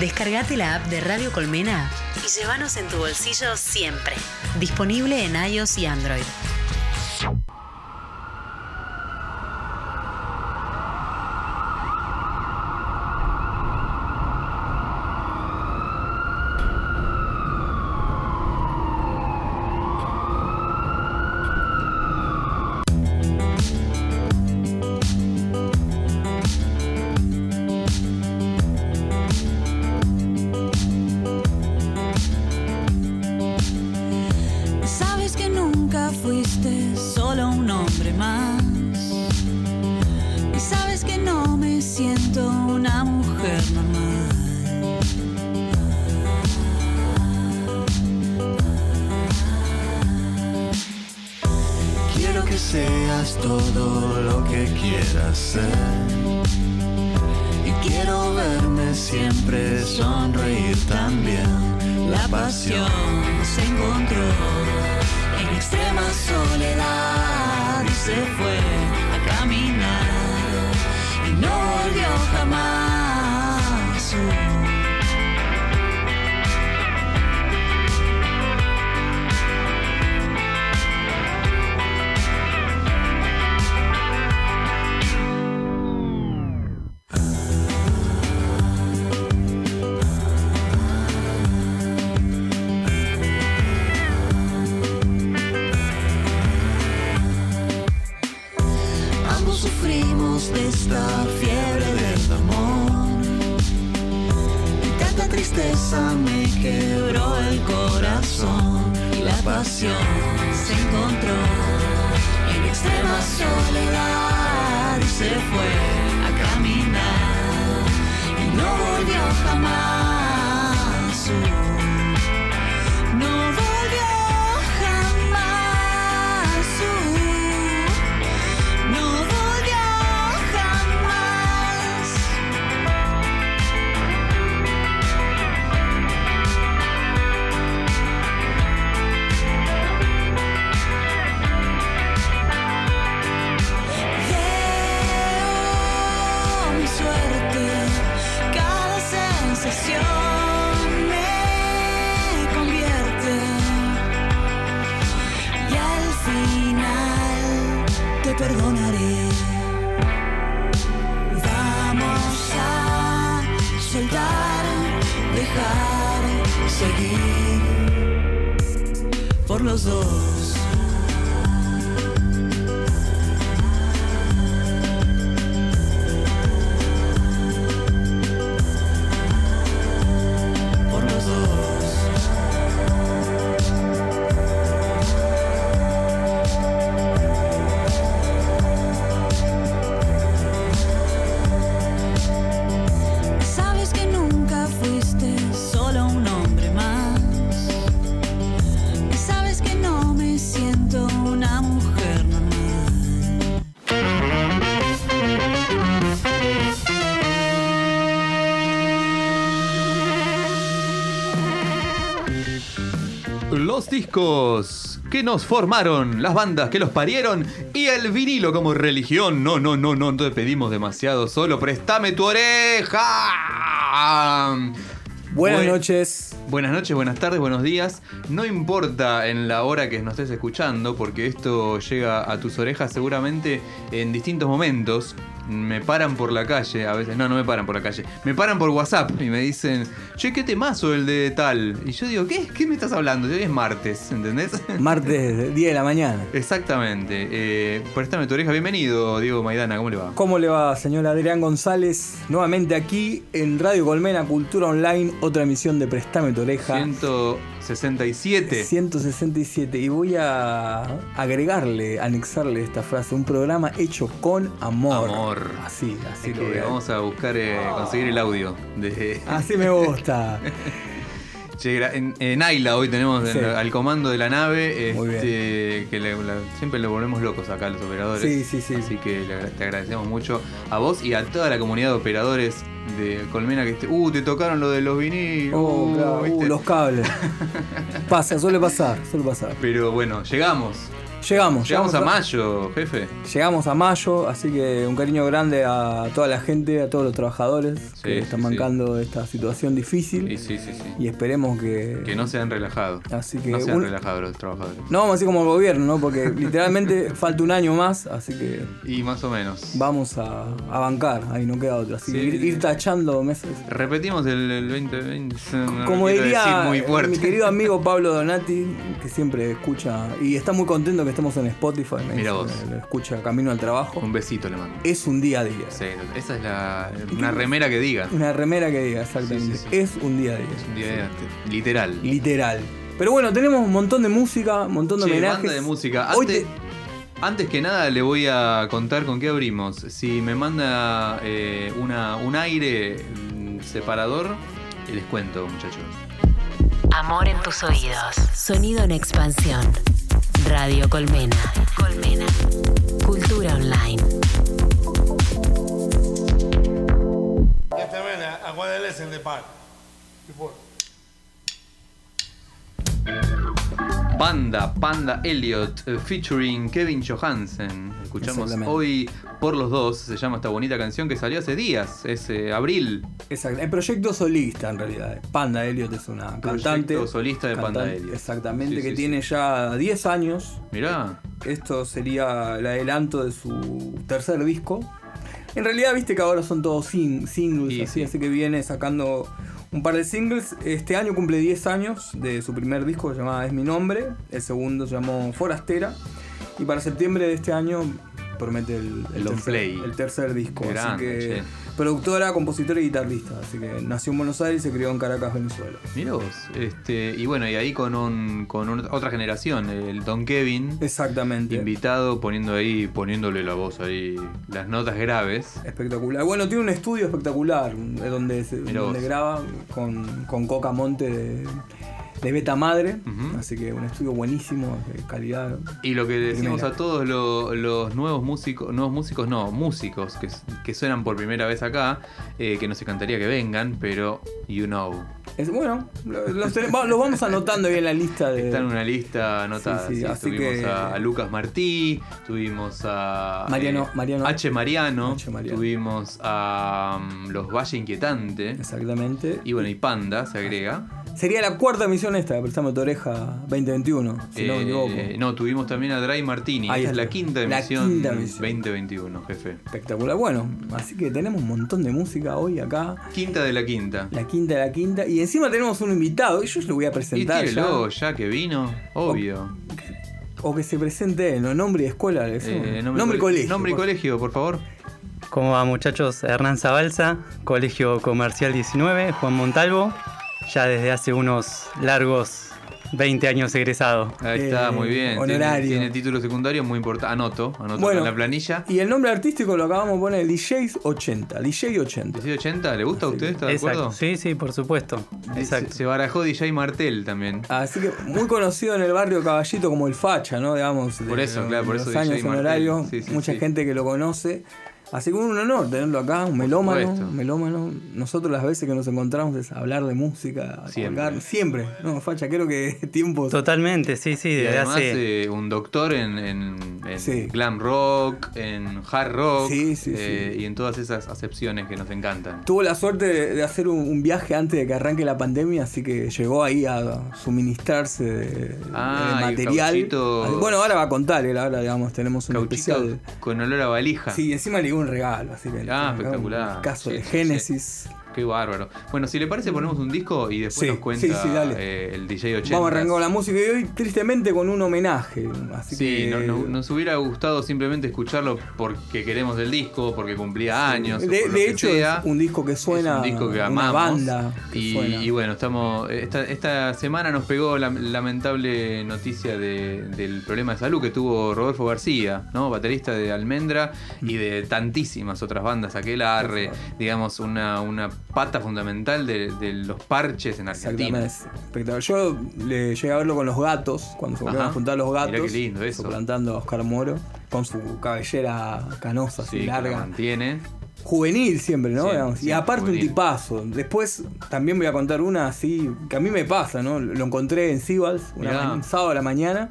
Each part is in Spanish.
Descargate la app de Radio Colmena y llévanos en tu bolsillo siempre. Disponible en iOS y Android. Discos que nos formaron, las bandas que los parieron y el vinilo como religión. No, no, no, no, no te pedimos demasiado, solo préstame tu oreja. Buenas Buen- noches. Buenas noches, buenas tardes, buenos días. No importa en la hora que nos estés escuchando, porque esto llega a tus orejas seguramente en distintos momentos. Me paran por la calle, a veces, no, no me paran por la calle, me paran por WhatsApp y me dicen, che, qué temazo el de tal. Y yo digo, ¿qué? ¿Qué me estás hablando? Hoy es martes, ¿entendés? Martes, 10 de la mañana. Exactamente. Eh, préstame tu oreja, bienvenido, Diego Maidana, ¿cómo le va? ¿Cómo le va, señor Adrián González? Nuevamente aquí en Radio Colmena Cultura Online, otra emisión de Prestame tu oreja. 167. 167. Y voy a agregarle, anexarle esta frase, un programa hecho con amor. Amor. Así, así Así lo vamos a buscar eh, conseguir el audio de, Así me gusta. En, en Ayla hoy tenemos en- al comando de la nave, este, que le- la- siempre lo volvemos locos acá a los operadores. Sí, sí, sí. Así que le te agradecemos mucho a vos y a toda la comunidad de operadores de Colmena que te, uh, te tocaron lo de los vinilos. Oh, uh, uh, los cables. Pasa, suele pasar, suele pasar. Pero bueno, llegamos. Llegamos, Llegamos a mayo, jefe. Llegamos a mayo, así que un cariño grande a toda la gente, a todos los trabajadores que están sí, sí. bancando esta situación difícil. Y sí, sí, sí. Y esperemos que. Que no sean relajados. Así que no sean un- relajados los trabajadores. No vamos a decir como el gobierno, ¿no? Porque literalmente falta un año más, así que Y más o menos. vamos a, a bancar, ahí no queda otra. Así que ir, ir tachando meses. Repetimos el, el 2020. no Como diría muy mi querido amigo Pablo Donati, que siempre escucha y está muy contento que estemos en Spotify, me Mira dice, vos. lo escucha camino al trabajo. Un besito le mando. Es un día a día. Sí, esa es la, una remera que diga. Una remera que diga, exactamente. Sí, sí, sí. Es un día a día. Un día literal. Literal. Pero bueno, tenemos un montón de música, un montón de Che, homenajes. banda de música. Hoy Antes, te- antes que nada le voy a contar con qué abrimos. Si me manda eh, una, un aire mm, separador, les cuento, muchachos. Amor en tus oídos. Sonido en expansión. Radio Colmena. Colmena. Cultura online. Banda Panda Elliot eh, featuring Kevin Johansen. Escuchamos hoy por los dos. Se llama esta bonita canción que salió hace días. Es eh, abril. Exacto. El proyecto solista en realidad. Panda Elliot es una cantante. solista de Panda Elliot. Exactamente, Sí, que sí, tiene ya 10 años. Mirá. Esto sería el adelanto de su tercer disco. En realidad, viste que ahora son todos sing- singles, Sí, así, sí. así que viene sacando un par de singles. Este año cumple 10 años de su primer disco llamado Es mi nombre. El segundo se llamó Forastera. Y para septiembre de este año promete el, el tercer, play. el tercer disco. Así que che. productora, compositora y guitarrista. Así que nació en Buenos Aires y se crió en Caracas, Venezuela. Mirá vos. Este, y bueno, y ahí con, un, con un- otra generación, el Don Kevin. Exactamente. Invitado, poniendo ahí, poniéndole la voz ahí, las notas graves. Espectacular. Bueno, tiene un estudio espectacular eh, donde, donde graba con, con Coca Monte de, de Beta Madre. Así que un estudio buenísimo, de calidad. Y lo que decimos Primera. a todos lo- los nuevos músicos, nuevos músicos no, músicos que, que suenan por primera vez acá, eh, que nos encantaría que vengan, pero you know, Es, bueno, lo- los, vamos anotando ahí en la lista de. está en una lista anotada. Sí, sí, sí. así tuvimos que- a, a Lucas Martí, tuvimos a Mariano- eh, Mariano- H. Mariano, H. Mariano. tuvimos a mm, Los Valle Inquietante, Exactamente. y bueno, y Panda se agrega. Sería la cuarta emisión esta, de Prestame tu oreja 2021, si no me Eh, equivoco. no, tuvimos también a Dry Martini. Ahí Esta es la quinta La emisión, quinta emisión. 2021, jefe. Espectacular. Bueno, así que tenemos un montón de música hoy acá. Quinta de la quinta. La quinta de la quinta. Y encima tenemos un invitado. Y yo lo voy a Y presentar. ya. tírelo, ya que vino, obvio. O que se presente él, ¿no? Nombre y escuela. Eh, nombre, y cole- colegio. Nombre y colegio, por favor. ¿Cómo va muchachos? Hernán Zabalza, Colegio Comercial 19, Juan Montalvo, ya desde hace unos largos 20 años egresado. Ahí Eh, está, muy bien. Honorario. Tiene, título secundario muy importante. Anoto, anoto Bueno. en la planilla. Y el nombre artístico lo acabamos de poner DJs 80. DJ 80. 1880, ¿le gusta a usted? ¿Está de acuerdo? sí, sí, por supuesto. Se, Exacto. se barajó DJ Martel también. Así que muy conocido en el barrio Caballito como el Facha, ¿no? Digamos. de- Por eso, de claro, por los eso años DJ Martel. honorarios. Sí, sí, mucha sí. gente que lo conoce. Así que un honor tenerlo acá, un melómano, un melómano. Nosotros las veces que nos encontramos es hablar de música, Siempre. colgar, siempre. No, Facha, creo que tiempos. Totalmente, sí, sí, Y además hace... eh, un doctor en, en- en Sí. glam rock, en hard rock Sí, sí, eh, sí. y en todas esas acepciones que nos encantan. Tuvo la suerte de, de hacer un, un viaje antes de que arranque la pandemia, así que llegó ahí a suministrarse de, de Ah, y material. Bueno, ahora va a contar, él ahora digamos tenemos un Cauchito especial. con olor a valija. Sí, encima le un regalo, así que Ah, espectacular. caso Sí, de sí, Génesis. Qué bárbaro. Bueno, si le parece ponemos un disco y después Sí, nos cuenta sí, sí, dale. eh, el DJ 80. Vamos a arrancar con la música y hoy tristemente con un homenaje. Así Sí, que no- no- nos hubiera gustado simplemente escucharlo porque queremos el disco, porque cumplía años. de, hecho sea. es un disco que suena es un disco que amamos. banda que y, suena. y bueno, estamos. Esta, esta semana nos pegó la lamentable noticia de- del problema de salud que tuvo Rodolfo García, ¿no? Baterista de Almendra y de tantísimas otras bandas, aquel arre, digamos, una, una pata fundamental de, de los parches en Argentina. Exactamente, espectacular. Yo le llegué a verlo con los gatos, cuando se volvieron a juntar los gatos. Mirá qué lindo eso. A Oscar Moro, con su cabellera canosa, así Sí, que la larga. mantiene. Juvenil siempre, ¿no? Y aparte juvenil. un tipazo. Después también voy a contar una así, que a mí me pasa, ¿no? Lo encontré en ma- un sábado a la mañana.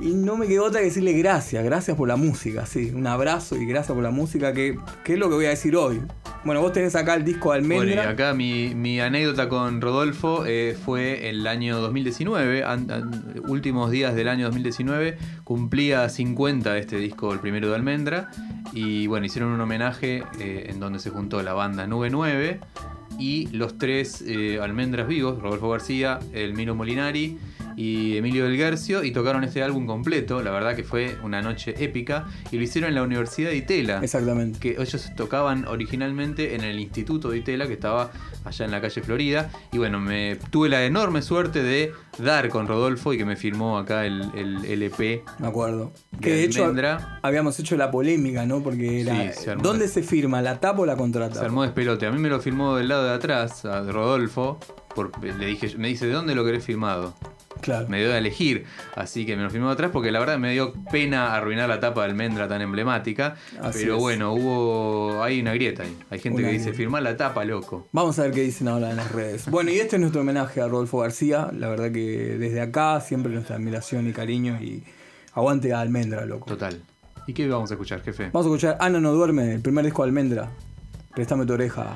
Y no me quedó otra que decirle gracias, gracias por la música, sí. Un abrazo y gracias por la música, que, que es lo que voy a decir hoy. Bueno, vos tenés acá el disco de Bueno, y Almendra. acá mi, mi anécdota con Rodolfo eh, fue el año 2019, an- an- últimos días del año 2019, cumplía 50 este disco, el primero de Almendra, y bueno, hicieron un homenaje eh, en donde se juntó la banda Nube 9 y los tres eh, almendras vivos, Rodolfo García, el Mino Molinari y Emilio del Guercio, y tocaron este álbum completo, la verdad que fue una noche épica, y lo hicieron en la Universidad de Itela Exactamente. que ellos tocaban originalmente en el Instituto de Itela, que estaba allá en la calle Florida. Y bueno, me tuve la enorme suerte de dar con Rodolfo y que me firmó acá el, el LP. Me acuerdo. de Que de hecho Almendra. habíamos hecho la polémica, ¿no? Porque era. Sí, se armó. ¿Dónde se firma? ¿La tapa o la contratapa? Se armó despelote. A mí me lo firmó del lado de atrás, a Rodolfo. por- le dije, me dice, ¿de dónde lo querés firmado? Claro. Me dio a elegir, así que me lo firmó de atrás porque la verdad me dio pena arruinar la tapa de almendra tan emblemática. Así pero es. bueno, hubo. Hay una grieta ahí. Hay gente Una que dice, firmá la tapa, loco. Vamos a ver qué dicen ahora en las redes. Bueno, y este es nuestro homenaje a Rodolfo García. La verdad que desde acá siempre nuestra admiración y cariño y aguante a Almendra, loco. Total. ¿Y qué vamos a escuchar, jefe? Vamos a escuchar Ana no duerme, el primer disco de Almendra. Préstame tu oreja.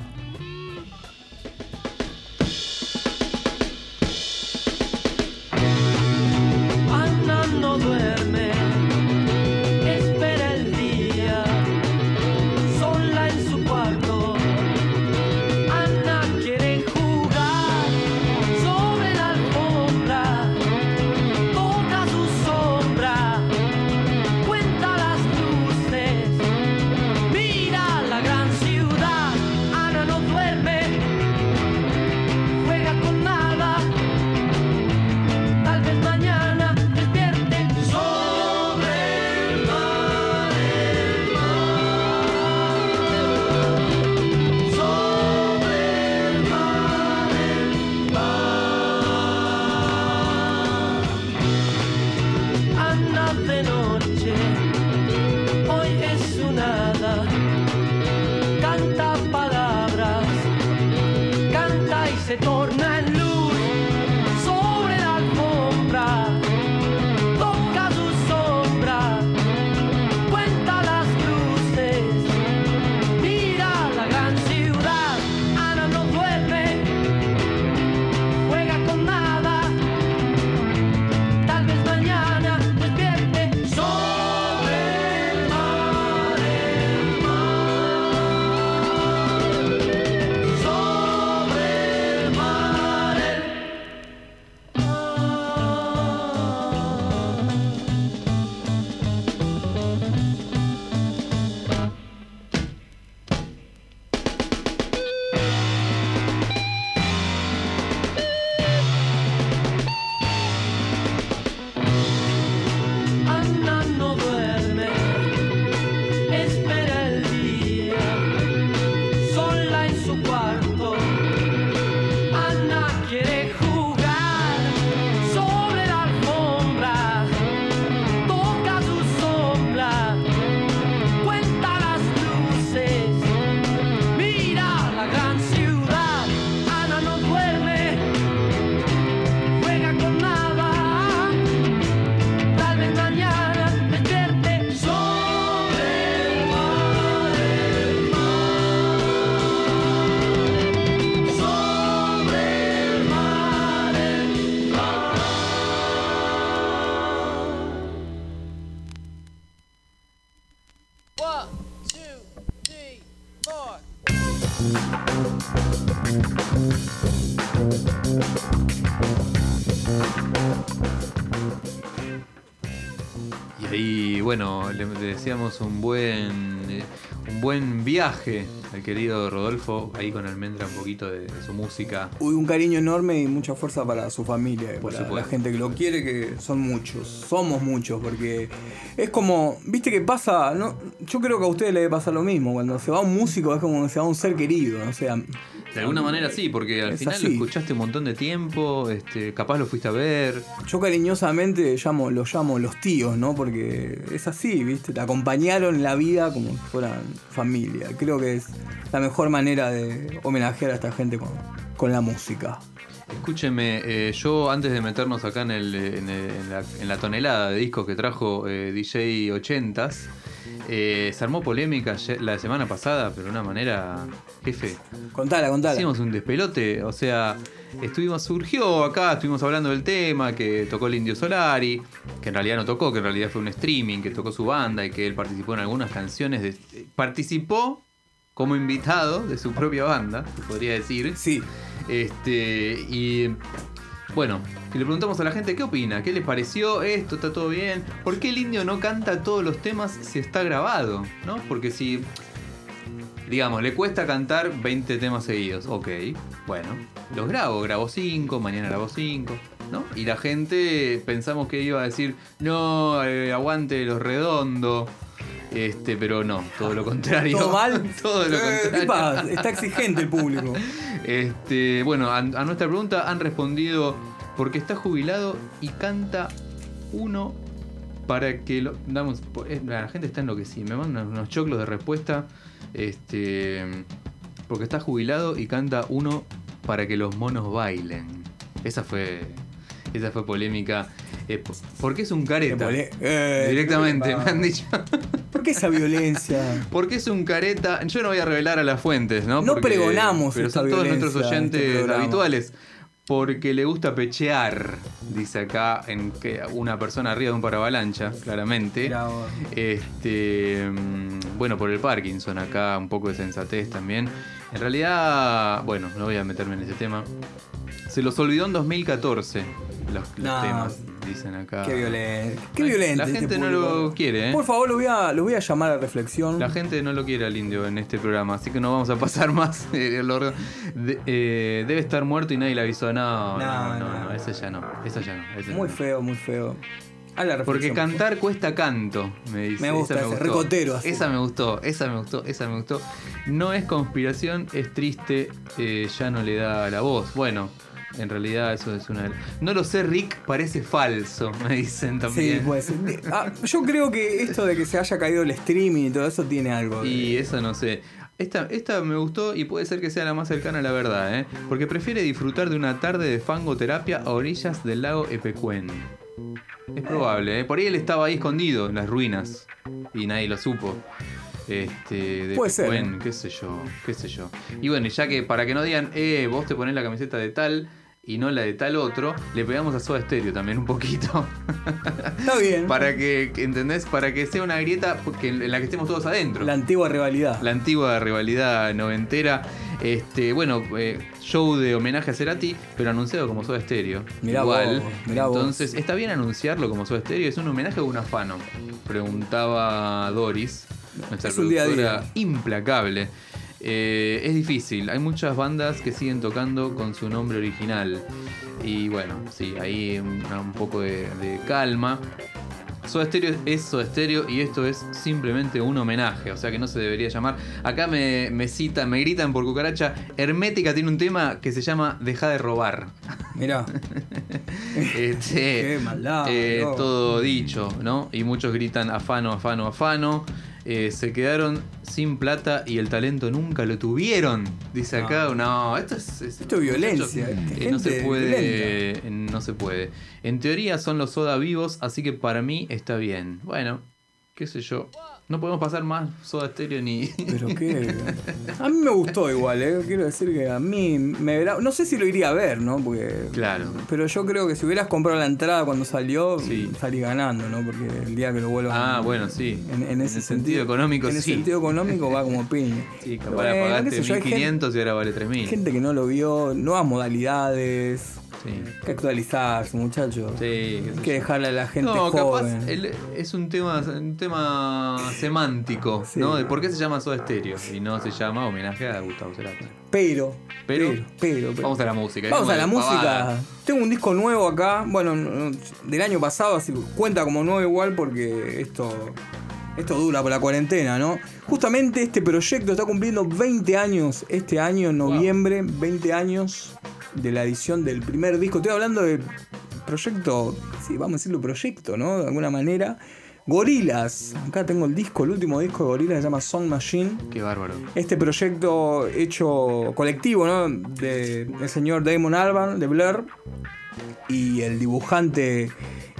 Deseamos un buen eh, un buen viaje al querido Rodolfo, ahí con Almendra un poquito de, de su música. Uy, un cariño enorme y mucha fuerza para su familia, Por para la gente que lo quiere, que son muchos, somos muchos, porque es como, viste que pasa, no, yo creo que a ustedes les debe pasar lo mismo, cuando se va un músico es como que se va un ser querido, o sea, De alguna manera sí, porque al Es final así. lo escuchaste un montón de tiempo, este, capaz lo fuiste a ver. yo cariñosamente llamo, los llamo los tíos, ¿no? Porque es así, viste, te acompañaron en la vida como si fueran familia, creo que es la mejor manera de homenajear a esta gente con, con la música. Escúcheme, eh, yo antes de meternos acá en, el, en, el- en la, en la tonelada de discos que trajo eh, DJ 80s, eh, se armó polémica la semana pasada, pero de una manera, jefe. Contala, contala. Hicimos un despelote, o sea, estuvimos, surgió acá, estuvimos hablando del tema, que tocó el Indio Solari, que en realidad no tocó, que en realidad fue un streaming, que tocó su banda y que él participó en algunas canciones. De, participó como invitado de su propia banda, se podría decir. Sí. Este, y bueno, y le preguntamos a la gente qué opina, qué les pareció esto, está todo bien, por qué el indio no canta todos los temas si está grabado, ¿no? Porque si, digamos, le cuesta cantar 20 temas seguidos, ok, bueno, los grabo, grabo 5, mañana grabo 5. ¿No? Y la gente pensamos que iba a decir, no, eh, aguante los redondos. Este, pero no, todo lo contrario. ¿Todo mal? todo lo Eh, contrario. ¿Qué pasa? Está exigente el público. Este, bueno, a, a nuestra pregunta han respondido porque está jubilado y canta uno para que lo. Damos, eh, la gente está enloquecida. Me mandan unos choclos de respuesta. Este. Porque está jubilado y canta uno para que los monos bailen. Esa fue. Esa fue polémica. Eh, po- porque es un careta. Eh, Directamente, ¿qué me han dicho. ¿Por qué esa violencia? Porque es un careta. Yo no voy a revelar a las fuentes, ¿no? No Porque- pregonamos Pero esta son todos nuestros este oyentes habituales. Porque le gusta pechear, dice acá en que una persona arriba de un paravalancha, claramente. Este, mm, bueno, por el Parkinson acá, un poco de sensatez también. En realidad, bueno, no voy a meterme en ese tema. Se los olvidó en 2014 los, los No. temas, dicen acá. Qué violento. Qué La- violento. La este gente no público. lo quiere, ¿eh? Por favor, lo voy a, lo voy a llamar a reflexión. La gente no lo quiere al indio en este programa, así que no vamos a pasar más. eh. De- eh, debe estar muerto y nadie le avisó. No, no, No, no, no. no, ese ya no. Ese ya no. ese Muy no. feo, muy feo. A la Porque cantar cuesta canto, me dice. Me gusta Esa ese, recotero así. Esa me gustó, esa me gustó, esa me gustó. No es conspiración, es triste, eh, ya no le da la voz. Bueno, en realidad eso es una... No lo sé, Rick, parece falso, me dicen también. Sí, pues. ah, yo creo que esto de que se haya caído el streaming y todo eso tiene algo. de- Y eso no sé. Esta, esta me gustó y puede ser que sea la más cercana a la verdad, ¿eh? Porque prefiere disfrutar de una tarde de fangoterapia a orillas del lago Epecuén. Es probable, ¿eh? Por ahí él estaba ahí escondido en las ruinas y nadie lo supo. Este, de Puede ser, Epecuén, qué sé yo, qué sé yo. Y bueno, ya que para que no digan, eh, vos te ponés la camiseta de tal y no la de tal otro, le pegamos a Soda Stereo también un poquito. Está bien. para que, ¿entendés? Para que sea una grieta en la que estemos todos adentro La antigua rivalidad. la antigua rivalidad noventera. Este, bueno, eh, show de homenaje a Cerati, pero anunciado como Soda Stereo. Mirá Igual. vos, mirá vos. Entonces, ¿está bien anunciarlo como Soda Stereo? ¿Es un homenaje o un afano? Preguntaba Doris, nuestra Es un día productora día. implacable. Eh, es difícil, hay muchas bandas que siguen tocando con su nombre original. Y bueno, sí, ahí un, un poco de, de calma. Soda Stereo es Soda Stereo y esto es simplemente un homenaje, o sea que no se debería llamar. Acá me, me citan, me gritan por cucaracha. Hermética tiene un tema que se llama Deja de robar. Mirá. Este, Qué maldad, eh, todo dicho, ¿no? Y muchos gritan afano, afano, afano. Eh, se quedaron sin plata y el talento nunca lo tuvieron. Dice acá, no, esto es. es- Esto es violencia, eh, no se puede. eh, no se puede. En teoría son los soda vivos, así que para mí está bien. Bueno, qué sé yo. No podemos pasar más soda estéreo ni. Pero qué. A mí me gustó igual, ¿eh? Quiero decir que a mí me verá. No sé si lo iría a ver, ¿no? Porque. Claro. Pero yo creo que si hubieras comprado la entrada cuando salió, Sí. salí ganando, ¿no? Porque el día que lo vuelvan. Ah, bueno, sí. En, en ese el sentido económico, En el sí. sentido económico va como piña. Sí, capaz Bueno, pagaste qué sé yo, hay gente- 1500 y ahora vale Hay 3000. gente que no lo vio, nuevas modalidades. Sí. Que actualizarse, muchachos. Sí, Hay que dejarle a la gente No, joven. capaz el- es un tema, un tema semántico, Sí. ¿no? De por qué se llama Soda Stereo y no se llama homenaje a Gustavo Cerati. Pero, Pero- pero, pero, pero. Vamos a la música. Vamos a la música. pavada. Tengo un disco nuevo acá, bueno, no- no, del año pasado, así que cuenta como nuevo igual porque esto, esto dura por la cuarentena, ¿no? Justamente este proyecto está cumpliendo 20 años este año, en noviembre, 20 años de la edición del primer disco. Estoy hablando del proyecto, sí, vamos a decirlo proyecto, ¿no? De alguna manera. Gorilas. Acá tengo el disco, el último disco de Gorilas se llama Song Machine. Qué bárbaro. Este proyecto hecho colectivo, ¿no? De el señor Damon Alban de Blur y el dibujante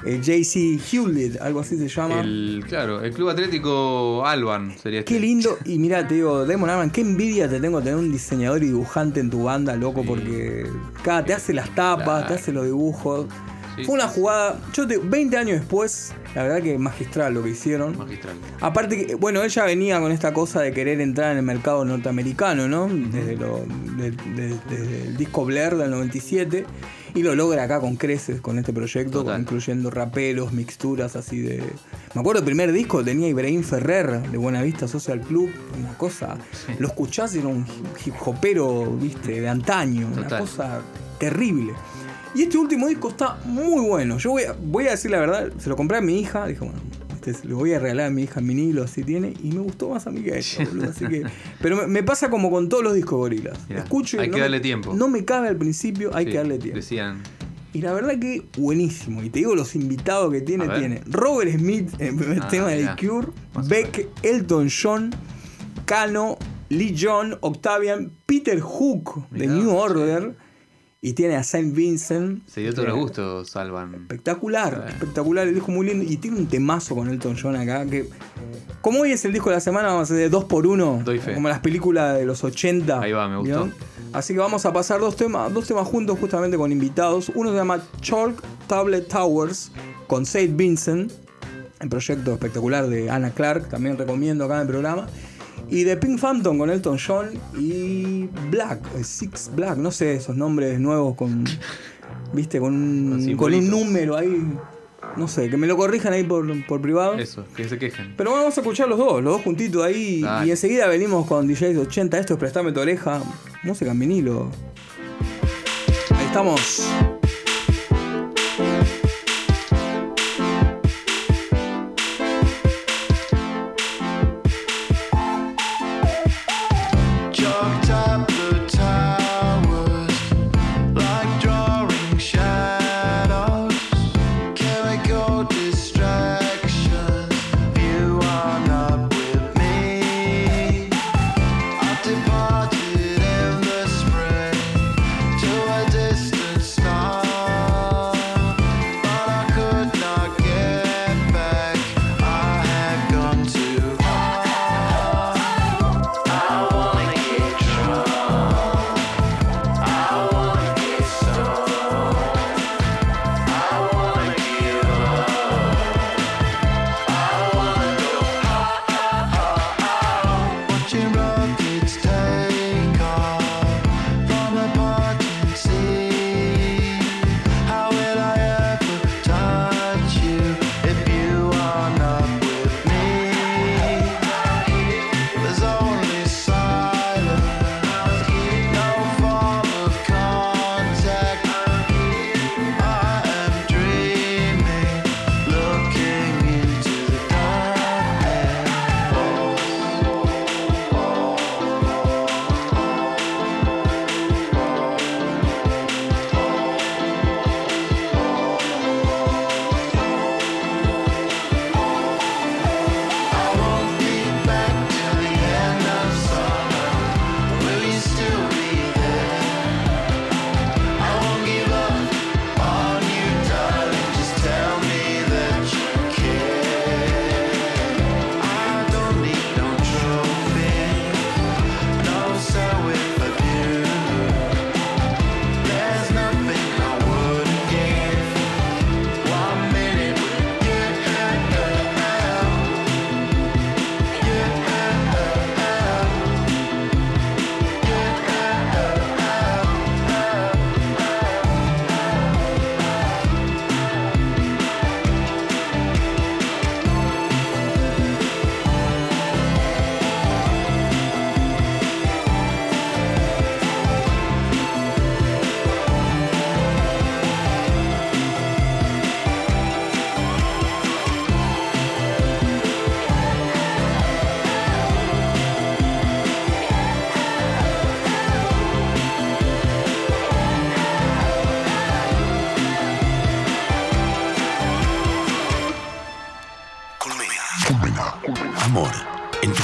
eh, JC Hewlett, algo así se llama. El, claro, el Club Atlético Alban sería este. Qué lindo. Y mira, te digo, Damon Alban, qué envidia te tengo tener un diseñador y dibujante en tu banda, loco, Sí. porque cada te hace las tapas, Claro. te hace los dibujos. Sí, Fue una jugada, yo te, 20 años después, la verdad que magistral lo que hicieron. Magistral. Aparte que, bueno, ella venía con esta cosa de querer entrar en el mercado norteamericano, ¿no? Desde, lo- de- de- desde el disco Blair del 97. Y lo logra acá con creces con este proyecto, Total. incluyendo raperos, mixturas así de... Me acuerdo el primer disco tenía Ibrahim Ferrer de Buenavista Social Club, una cosa... Lo escuchás y era un hip hopero, viste, de antaño, una cosa terrible. Y este último disco está muy bueno. Yo voy a, voy a decir la verdad, se lo compré a mi hija, dije, bueno, este, lo voy a regalar a mi hija vinilo, así tiene, y me gustó más a mí que a ella, boludo, así que... Pero me, me pasa como con todos los discos gorilas. Mirá, Escucho y hay no que me- darle tiempo. No me cabe al principio, hay Sí, que darle tiempo. Decían. Y la verdad que buenísimo. Y te digo los invitados que tiene, tiene Robert Smith en el primer Ah, tema de mirá. The Cure, Más Beck, Elton John, Cano, Lee John, Octavian, Peter Hook de New. Order. Y tiene a Saint Vincent. Se dio todos Eh, los gustos, Alban. Espectacular, Sí. espectacular, el disco muy lindo. Y tiene un temazo con Elton John acá que. Como hoy es el disco de la semana, vamos a hacer de 2 por 1 Doy fe. Como las películas de los 80. Ahí va, me gustó. Así que vamos a pasar dos temas, dos temas juntos justamente con invitados. Uno se llama Chalk Tablet Towers con Saint Vincent, el proyecto espectacular de Anna Clark, también recomiendo acá en el programa. Y de Pink Phantom con Elton John y Black, eh, Six Black, no sé, esos nombres nuevos con. Viste, con un, Con un número ahí. No sé, que me lo corrijan ahí por, por privado. Eso, que se quejen. Pero vamos a escuchar los dos, los dos juntitos ahí. Dale. Y enseguida venimos con DJs 80. Esto es Prestame tu oreja. Música en vinilo. Ahí estamos.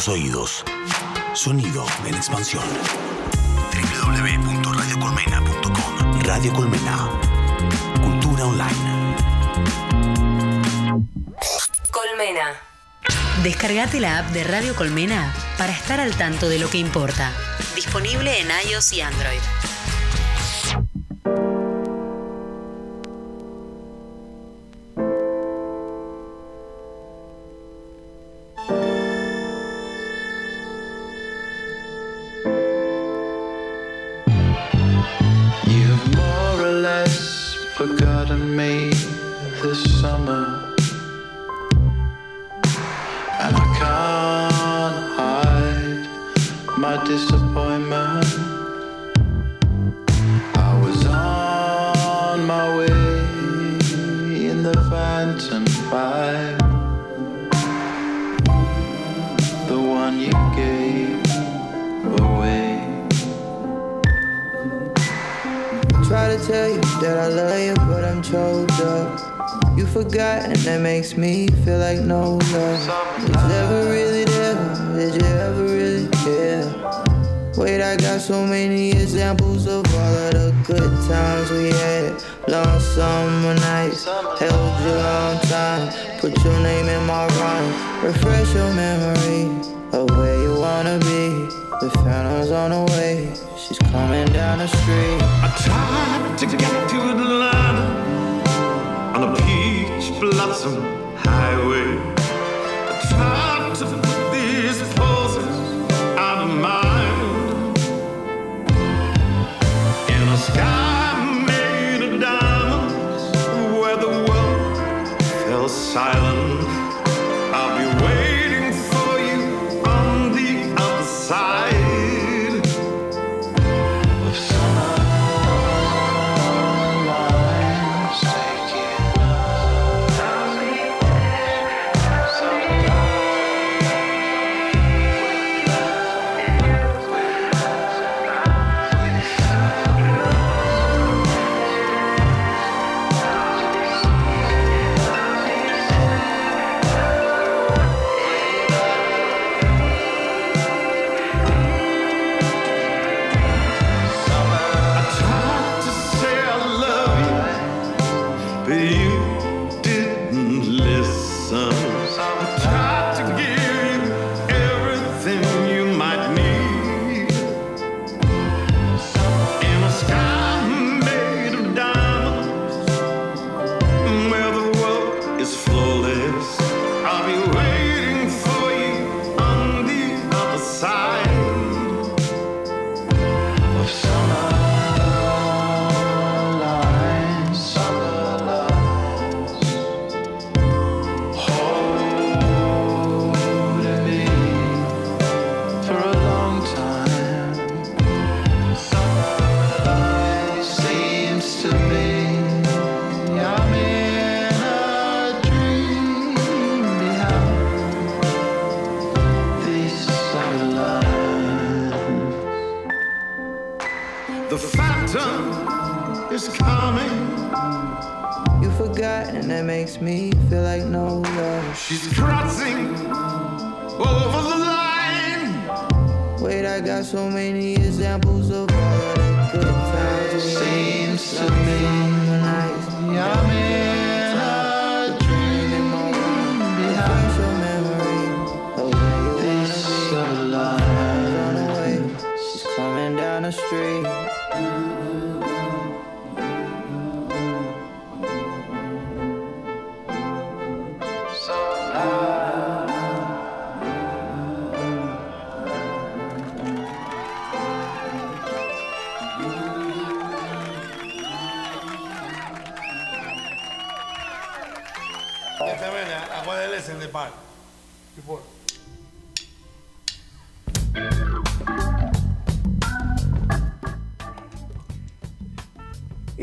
Tus oídos. Sonido en expansión. www.radiocolmena.com Radio Colmena. Cultura online. Colmena. Descargate la app de Radio Colmena para estar al tanto de lo que importa. Disponible en iOS y Android.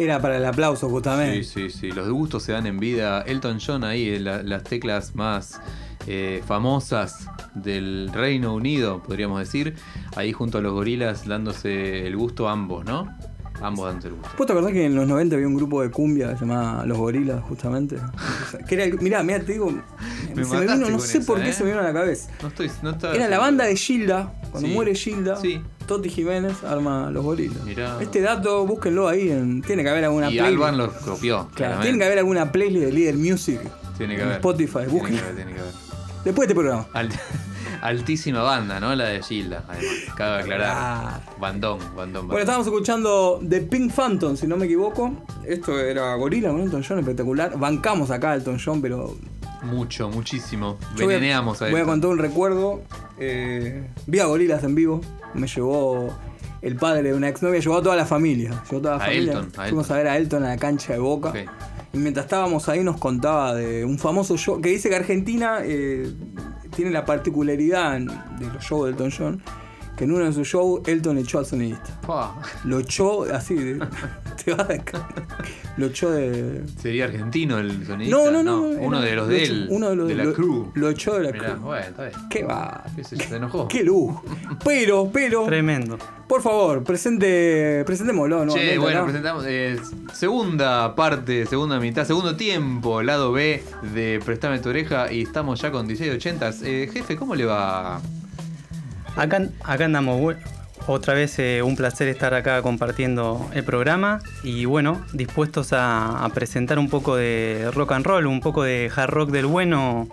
Era para el aplauso, justamente. Sí, sí, sí. Los gustos se dan en vida. Elton John ahí, en la- las teclas más eh, famosas del Reino Unido, podríamos decir. Ahí junto a los gorilas dándose el gusto ambos, ¿no? Ambos dan el gusto. ¿Vos te acordás que en los 90 había un grupo de cumbia llamado Los Gorilas, justamente? que era, el- mirá, mirá, te digo, Me se me vino, no sé esa, por qué ¿eh? se me vino a la cabeza. No estoy. No estaba Era la banda de Gilda, cuando Sí. muere Gilda, Sí. Toti Jiménez arma Los Gorilas. Mirá. Este dato, búsquenlo ahí, en, tiene que haber alguna Y playlist. Alban lo copió. Claro, tiene que haber alguna playlist de Líder Music Tiene que en haber. Spotify, Tiene busquen. que haber, tiene que haber. Después de este programa. Alt- altísima banda, ¿no? La de Gilda, además. Cabe aclarar. Ah. Bandón, bandón, bandón. Bueno, estábamos escuchando The Pink Phantom, si no me equivoco. Esto era Gorila con Elton John, espectacular. Bancamos acá a Elton John, pero Mucho, muchísimo. Voy a- Veneneamos a, Voy a contar un recuerdo. Eh, vi a Gorilas en vivo. Me llevó el padre de una exnovia, llevó a toda la familia. Llevó a toda la A familia. Elton, a Fuimos Elton. a ver a Elton a la cancha de Boca. Y mientras estábamos ahí nos contaba de un famoso show que dice que Argentina eh, tiene la particularidad de los shows de Elton John que en uno de sus shows Elton echó al sonidista. Lo echó así de, te vas de acá. Lo echó de, ¿Sería argentino el sonidista? no, no, no. Uno era- de los lo de echó- él. Uno de los de la lo- crew. Lo echó de la Mirá, crew. bueno, está bien. Qué va. ¿Qué se enojó. Qué lujo. Pero, pero, Tremendo. por favor, presente, presentémoslo, ¿no? Che, bueno, acá. presentamos eh, segunda parte, segunda mitad, segundo tiempo, lado B de Prestame tu oreja y estamos ya con 1680. Eh, jefe, ¿cómo le va? Acá, acá andamos. Otra vez eh, un placer estar acá compartiendo el programa y bueno, dispuestos a, a presentar un poco de rock and roll, un poco de hard rock del bueno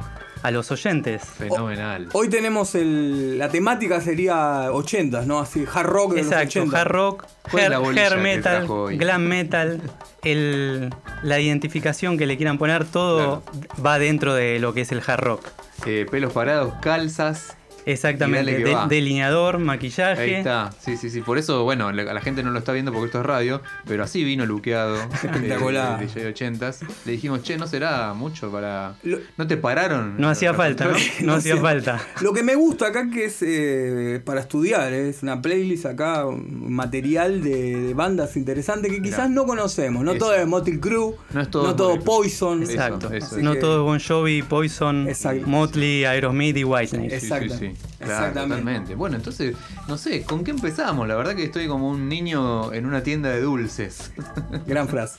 a los oyentes. Fenomenal. Hoy tenemos el, la temática sería 80, ¿no? Así, hard rock de Exacto, los 80. hard rock, ¿Cuál es hair, metal, glam metal, el, la identificación que le quieran poner, todo va dentro de lo que es el hard rock. Eh, pelos parados, calzas. Exactamente, de- delineador, maquillaje. Ahí está, sí, sí, sí. Por eso, bueno, la, la gente no lo está viendo porque esto es radio, pero así vino luqueado. Espectacular. De, de DJ 80s. Le dijimos, che, no será mucho para. Lo- ¿No te pararon? No hacía falta, ¿no? No hacía falta. Lo que me gusta acá que es eh, para estudiar, ¿eh? es una playlist acá, un material de, de bandas interesantes que quizás no conocemos. No Eso. todo es Motley Crue, No es todo Motley Crue. Poison. Eso, Exacto. eso. Así no que- todo es Bon Jovi, Poison, Exacto. Motley, Aerosmith y Whitesnake. Sí, Exacto. sí, sí. Claro, Exactamente. totalmente. Bueno, entonces, no sé, ¿con qué empezamos? La verdad que estoy como un niño en una tienda de dulces. Gran frase.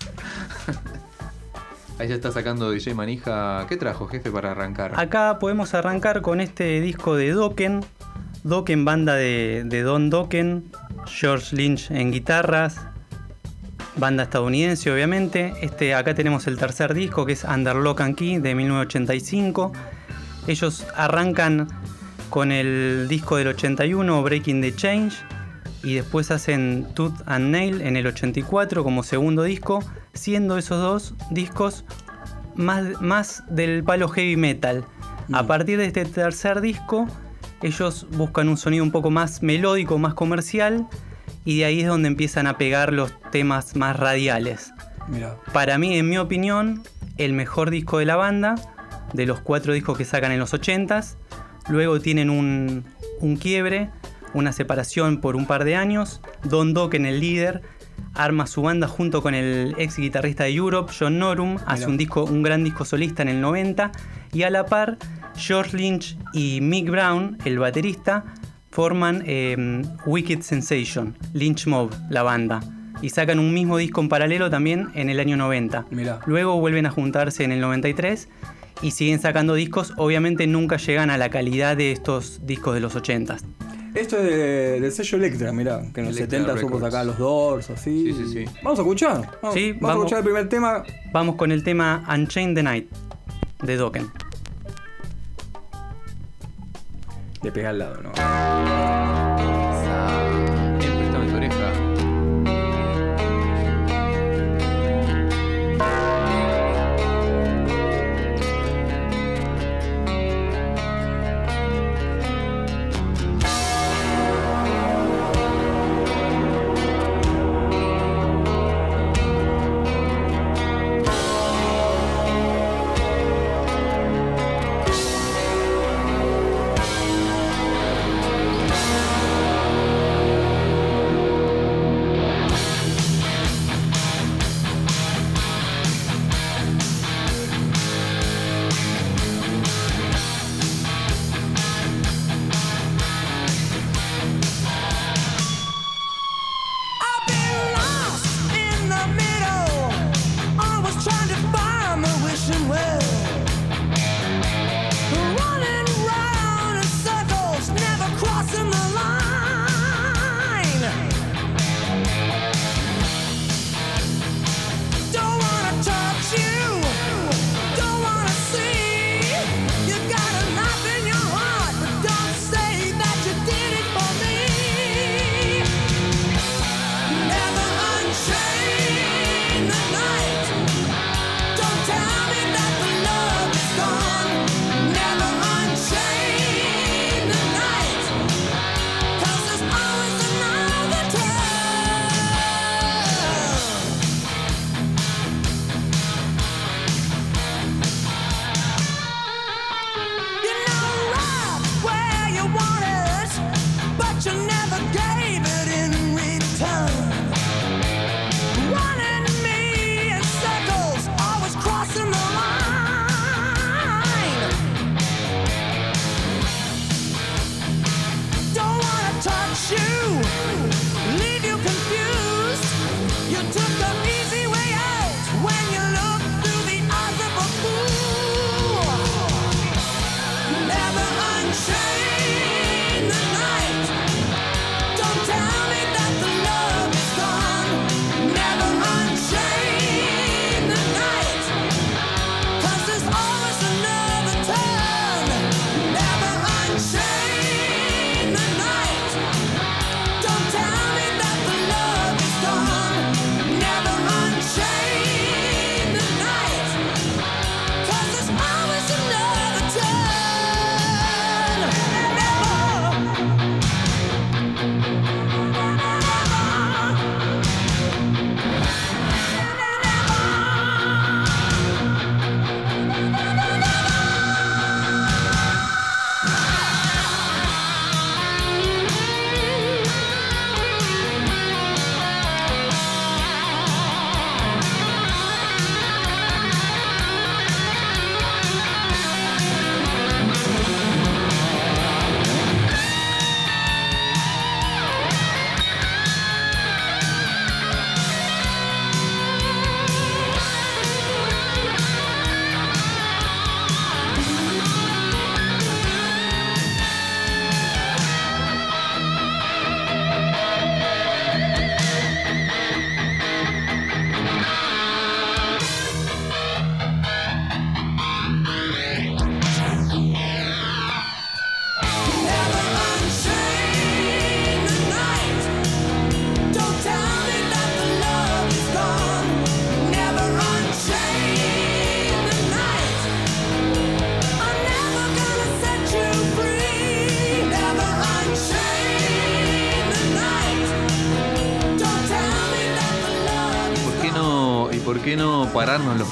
Ahí ya está sacando DJ Manija. ¿Qué trajo, jefe, para arrancar? Acá podemos arrancar con este disco de Dokken. Dokken, banda de, de Don Dokken, George Lynch en guitarras, banda estadounidense obviamente. Este, acá tenemos el tercer disco que es Under Lock and Key de 1985. Ellos arrancan con el disco del 81, Breaking the Change, y después hacen Tooth and Nail en el 84 como segundo disco, siendo esos dos discos más, más del palo heavy metal. A partir de este tercer disco, ellos buscan un sonido un poco más melódico, más comercial, y de ahí es donde empiezan a pegar los temas más radiales. Para mí, en mi opinión, el mejor disco de la banda, de los cuatro discos que sacan en los 80s. Luego tienen un, un quiebre, una separación por un par de años. Don Dokken, el líder, arma su banda junto con el ex guitarrista de Europe, John Norum, hace un, disco, un gran disco solista en el 90. Y a la par, George Lynch y Mick Brown, el baterista, forman eh, Wicked Sensation, Lynch Mob, la banda. Y sacan un mismo disco en paralelo también en el año 90. Mirá. Luego vuelven a juntarse en el 93 y siguen sacando discos. Obviamente nunca llegan a la calidad de estos discos de los 80s. Esto es de- del sello Electra, mirá, que en los Electra 70 supo sacar los Doors, así. Sí, sí, sí. Vamos a escuchar. Vamos, Sí, vamos a vamos. escuchar el primer tema. Vamos con el tema Unchained the Night de Dokken. Le pega al lado, ¿no?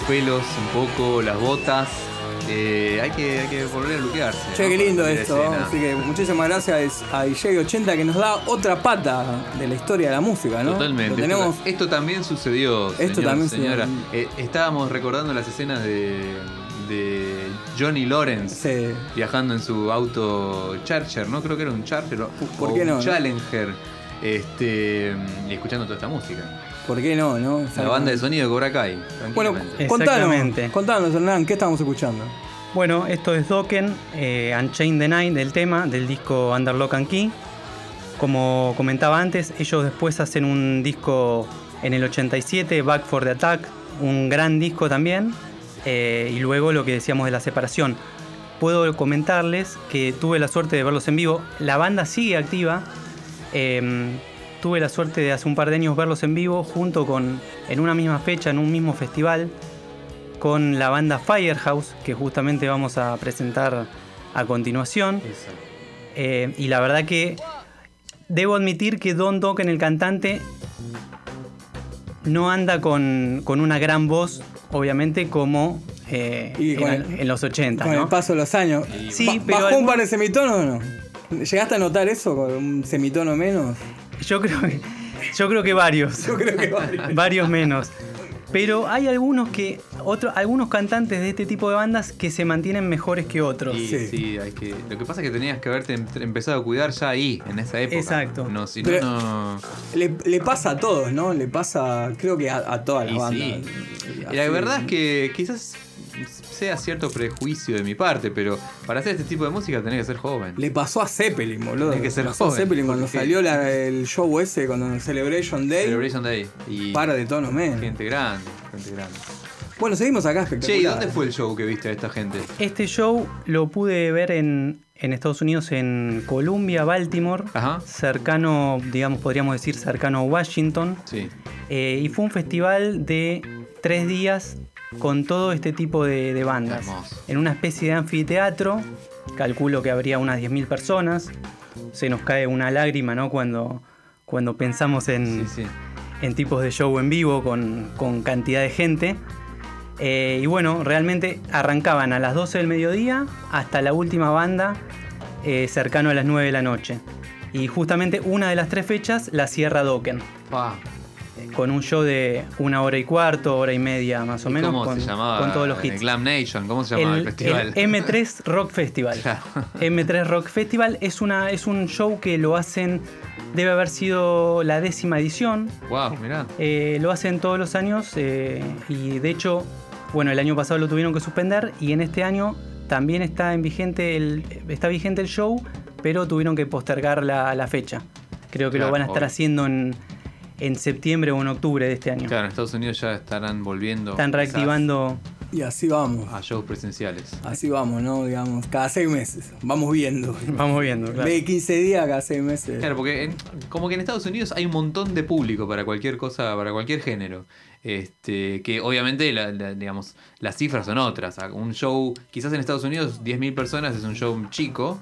Pelos un poco, las botas? Eh, hay, que, hay que volver a luquearse. Che, ¿no? qué lindo esto. escena. Así que muchísimas gracias a DJ80 que nos da otra pata de la historia de la música, ¿no? Totalmente. Tenemos Esto, esto también sucedió. Esto también señora. sucedió. Eh, estábamos recordando las escenas de, de Johnny Lawrence viajando en su auto Charger, ¿no? Creo que era un Charger ¿Por o qué un no, no? Challenger. Este, y escuchando toda esta música. ¿Por qué no, no? La banda de sonido de Cobra Kai. Bueno, tranquilamente. contanos, contanos, Hernán, ¿qué estamos escuchando? Bueno, esto es Dokken, eh, Unchained the Night del tema, del disco Under Lock and Key. Como comentaba antes, ellos después hacen un disco en el 87, Back for the Attack, un gran disco también. eh, y luego lo que decíamos de la separación. Puedo comentarles que tuve la suerte de verlos en vivo. La banda sigue activa. eh, tuve la suerte de hace un par de años verlos en vivo junto con, en una misma fecha, en un mismo festival, con la banda Firehouse, que justamente vamos a presentar a continuación. Eh, y la verdad que debo admitir que Don Dokken, el cantante, no anda con, con una gran voz, obviamente, como eh, Y en, el- en los 80. Con ¿no? el paso de los años. Sí, pero ¿Bajó algún- un par de semitonos o no? ¿Llegaste a notar eso con un semitono menos? Yo creo que, yo creo que varios. Yo creo que varios. varios menos. Pero hay algunos que. Otro, algunos cantantes de este tipo de bandas que se mantienen mejores que otros. Y sí, hay que, lo que pasa es que tenías que haberte em- empezado a cuidar ya ahí, en esa época. Exacto. No, si no, no. Le, le pasa a todos, ¿no? Le pasa, creo que a, a todas las Y bandas. sí. Y la verdad es que quizás sea cierto prejuicio de mi parte, pero para hacer este tipo de música tenés que ser joven. Le pasó a Zeppelin, boludo. Tenés que ser Le pasó a joven, Zeppelin cuando porque- salió la- el show ese, cuando Celebration Day. Celebration Day. Y Para de tono, men. gente grande, gente grande. Bueno, seguimos acá, Che, espectacular. ¿y dónde fue el show que viste a esta gente? Este show lo pude ver en, en Estados Unidos, en Columbia, Baltimore, Ajá. cercano, digamos, podríamos decir cercano a Washington. Sí. Eh, y fue un festival de tres días con todo este tipo de, de bandas. En una especie de anfiteatro, calculo que habría unas 10.000 personas. Se nos cae una lágrima, ¿no? Cuando, cuando pensamos en, Sí, sí. en tipos de show en vivo con, con cantidad de gente. Eh, y bueno, realmente arrancaban a las 12 del mediodía hasta la última banda eh, cercano a las 9 de la noche. Y justamente una de las tres fechas la cierra Dokken, Pa. Con un show de una hora y cuarto, hora y media más o ¿Y menos, ¿Cómo con, se llamaba? con todos los hits. Glam Nation, ¿cómo se llamaba el, festival? el M3 Rock Festival. Claro. M3 Rock Festival es, una, es un show que lo hacen, debe haber sido la décima edición. wow, mirá. Eh, lo hacen todos los años eh, y de hecho, bueno, el año pasado lo tuvieron que suspender y en este año también está, en vigente, el, está vigente el show, pero tuvieron que postergar la, la fecha. Creo que Claro, lo van a estar obvio. haciendo en, en septiembre o en octubre de este año. Claro, en Estados Unidos ya estarán volviendo. Están reactivando. Y así vamos. A shows presenciales. Así vamos, ¿no? Digamos, cada seis meses. Vamos viendo. Vamos viendo, claro. de 15 días, cada seis meses. Claro, porque en- como que en Estados Unidos hay un montón de público para cualquier cosa, para cualquier género. Este, que obviamente, la- la- digamos, las cifras son otras. Un show, quizás en Estados Unidos 10.000 personas es un show chico.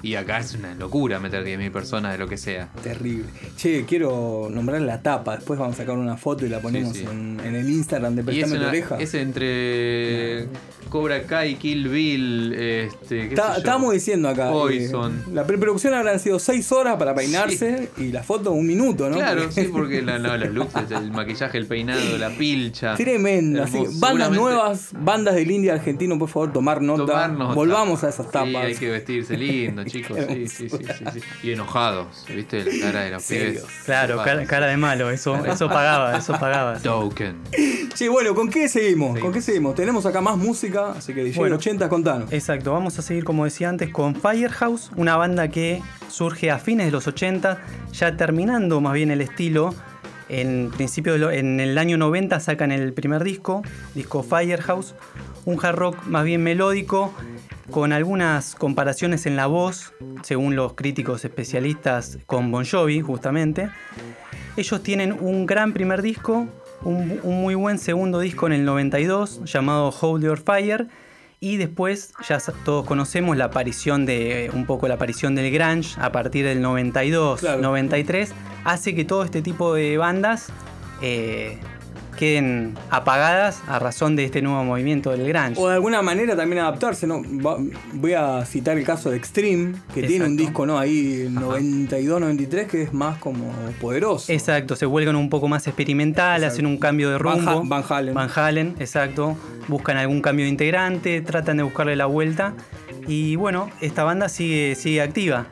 Y acá es una locura meter 10.000 personas de lo que sea. Terrible. Che, quiero nombrar la tapa. Después vamos a sacar una foto y la ponemos Sí, sí. En, en el Instagram de Prestame tu una- oreja. es entre Cobra Kai, Kill Bill, este, qué. Estábamos diciendo acá. Poison. eh, la preproducción habrán sido 6 horas para peinarse y la foto un minuto, ¿no? Claro, Porque- sí, porque la, no, los looks, el maquillaje, el peinado, la pilcha. Hermoso. bandas Seguramente- nuevas, bandas del indie argentino, por favor, tomar nota. Tomar nota. Volvamos a esas Sí, tapas. hay que vestirse lindo, chicos. Sí, sí, sí, sí, sí. Y enojados, ¿viste? La cara de los pibes. Claro, cara, cara de malo, eso, eso pagaba, eso pagaba. Token. Che, bueno, ¿con qué seguimos? ¿Con qué seguimos? Tenemos acá más música, así que DJ Bueno. 80, contanos. Exacto, vamos a seguir como decía antes con Firehouse, una banda que surge a fines de los 80, ya terminando más bien el estilo. En principio, en el año 90 sacan el primer disco, disco Firehouse, un hard rock más bien melódico, con algunas comparaciones en la voz, según los críticos especialistas, con Bon Jovi justamente. Ellos tienen un gran primer disco, un, un muy buen segundo disco en el 92 llamado Hold Your Fire y después ya todos conocemos la aparición de un poco la aparición del grunge a partir del 92, Claro. 93 hace que todo este tipo de bandas eh, queden apagadas a razón de este nuevo movimiento del grunge. O de alguna manera también adaptarse, ¿no? Va- voy a citar el caso de Extreme, que tiene un disco, ¿no? Ahí 92-93 que es más como poderoso. Exacto, se vuelven un poco más experimental, Exacto. hacen un cambio de Van rumbo. Ha- Van Halen. Van Halen, exacto. Buscan algún cambio de integrante, tratan de buscarle la vuelta. Y bueno, esta banda sigue, sigue activa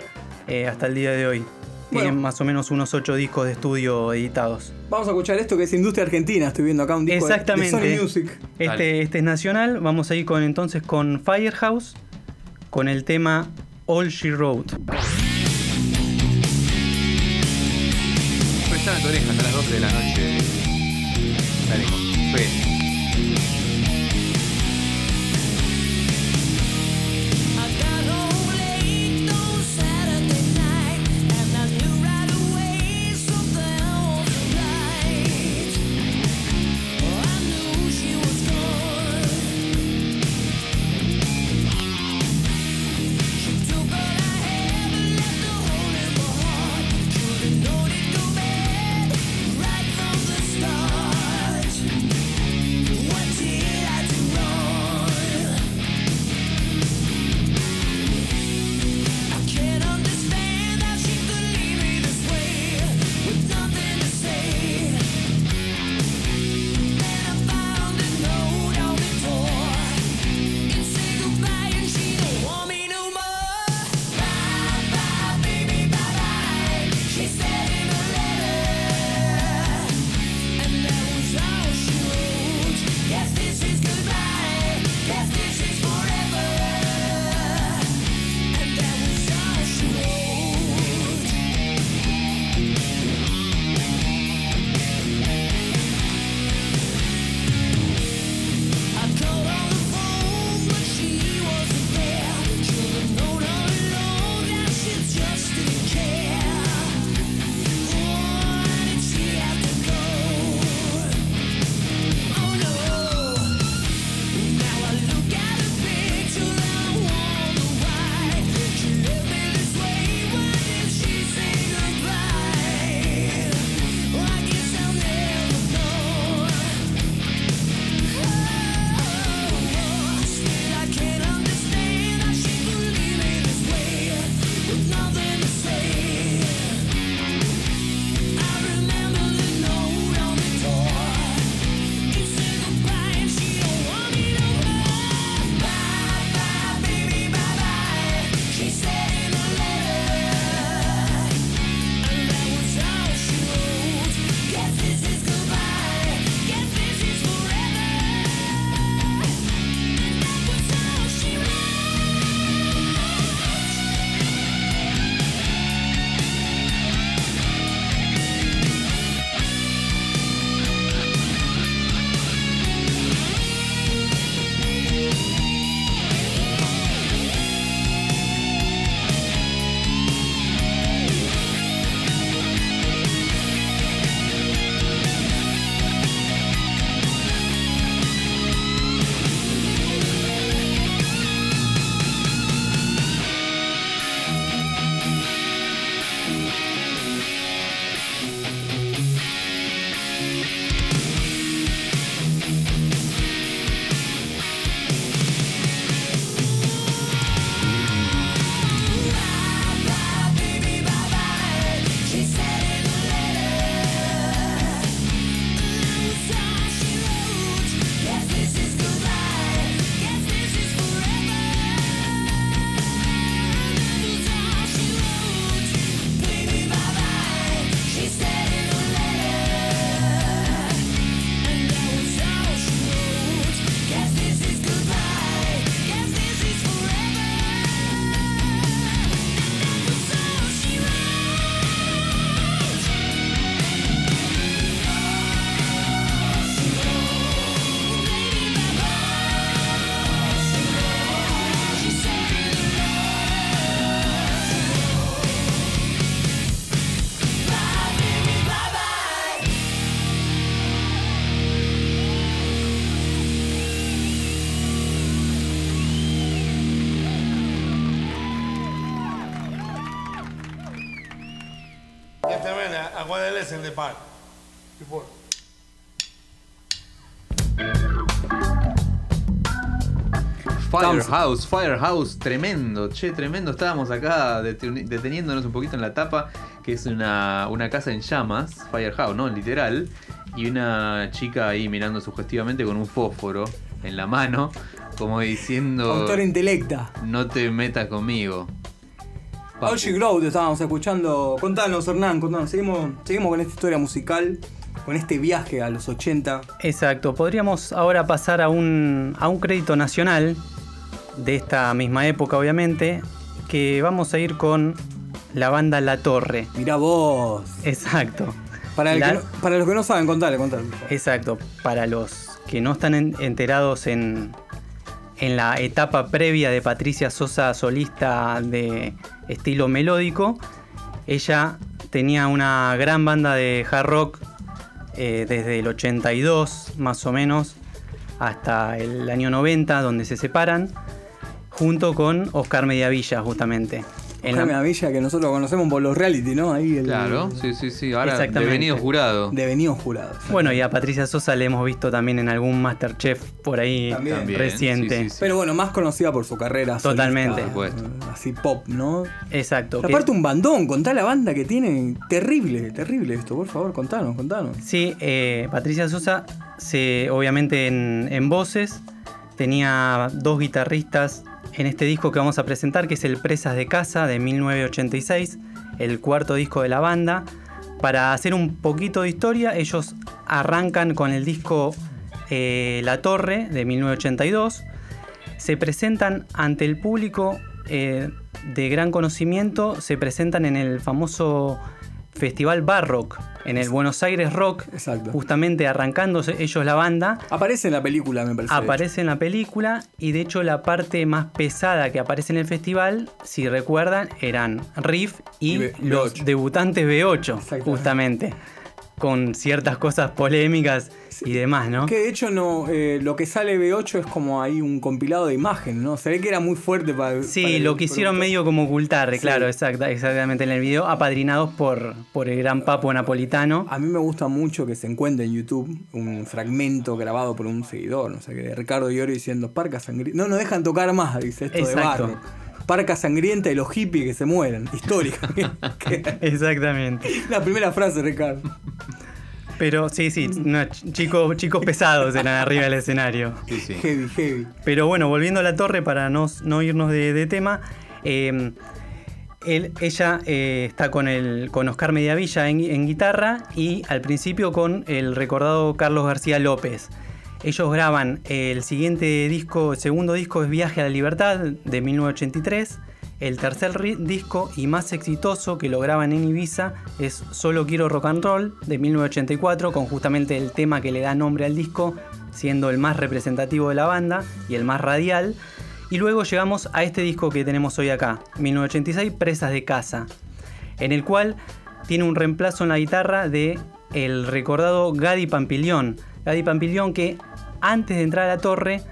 eh, hasta el día de hoy. Tienen Bueno. más o menos unos ocho discos de estudio editados. Vamos a escuchar esto que es Industria Argentina, estoy viendo acá un disco de- Exactamente. de Sony Music. Este, este es nacional. Vamos a ir con entonces con Firehouse, con el tema All She Wrote. Prestame tu oreja hasta las 12 de la noche. Dale, Aguadeles en the park. Firehouse, Firehouse, tremendo, che, tremendo. Estábamos acá deteni- deteniéndonos un poquito en la tapa, que es una, una casa en llamas, Firehouse, ¿no? Literal. Y una chica ahí mirando sugestivamente con un fósforo en la mano, como diciendo, Autor intelecta. no te metas conmigo. Grow te estábamos escuchando. Contanos, Hernán, contanos. Seguimos, seguimos con esta historia musical, con este viaje a los 80. Exacto, podríamos ahora pasar a un, a un crédito nacional de esta misma época, obviamente, que vamos a ir con la banda La Torre. Mirá vos. Exacto. Para, el La- no- para los que no saben, contale, contale. Exacto, para los que no están en- enterados en, en la etapa previa de Patricia Sosa solista de estilo melódico, ella tenía una gran banda de hard rock eh, desde el 82 más o menos hasta el año 90 donde se separan, junto con Oscar Mediavilla justamente. En la- Jaime Avilla, que nosotros conocemos por los reality, ¿no? Ahí el, Claro, sí, sí, sí. Ahora devenido jurado. Devenidos jurados. Bueno, y a Patricia Sosa le hemos visto también en algún Masterchef por ahí También. También, reciente. sí, sí, sí. Pero bueno, más conocida por su carrera. Totalmente. solista, eh, Así pop, ¿no? Exacto. que- Aparte un bandón, contá la banda que tiene. Terrible, terrible esto, por favor, contanos, contanos. Sí, eh, Patricia Sosa, se, obviamente en, en voces, tenía dos guitarristas en este disco que vamos a presentar, que es el Presas de Casa de 1986, el cuarto disco de la banda. Para hacer un poquito de historia, ellos arrancan con el disco eh, La Torre de 1982. Se presentan ante el público eh, de gran conocimiento, se presentan en el famoso Festival Barrock, en el Buenos Aires Rock, Exacto. justamente arrancándose ellos la banda. Aparece en la película, me parece. Aparece en la película y de hecho la parte más pesada que aparece en el festival, si recuerdan, eran Riff y, Y los B8. debutantes B8, Exactamente. justamente, con ciertas cosas polémicas y demás, ¿no? Que de hecho no, eh, lo que sale B8 es como ahí un compilado de imagen, ¿no? Se ve que era muy fuerte para. Sí, para lo quisieron productor. medio como ocultar, Sí. claro, exacta- exactamente en el video, apadrinados por, por el gran papo napolitano. A mí me gusta mucho que se encuentre en YouTube un fragmento grabado por un seguidor, no sé qué, de Ricardo Iorio diciendo Parca Sangrienta. No nos dejan tocar más, dice esto Exacto. de barro. Parca Sangrienta y los hippies que se mueren. Histórica. Exactamente. la primera frase, Ricardo. Pero sí, sí, no, chicos, chicos pesados eran arriba del escenario. Sí, sí. Heavy, heavy. Pero bueno, volviendo a la torre para no, no irnos de, de tema, eh, él- ella eh, está con, el, con Oscar Mediavilla en, en guitarra y al principio con el recordado Carlos García López. Ellos graban el siguiente disco, el segundo disco es Viaje a la Libertad de 1983. El tercer disco y más exitoso que lo graban en Ibiza es Solo Quiero Rock and Roll de 1984 con justamente el tema que le da nombre al disco siendo el más representativo de la banda y el más radial. Y luego llegamos a este disco que tenemos hoy acá, 1986, Presas de Casa, en el cual tiene un reemplazo en la guitarra de el recordado Gadi Pampilión. Gadi Pampilión que antes de entrar a la torre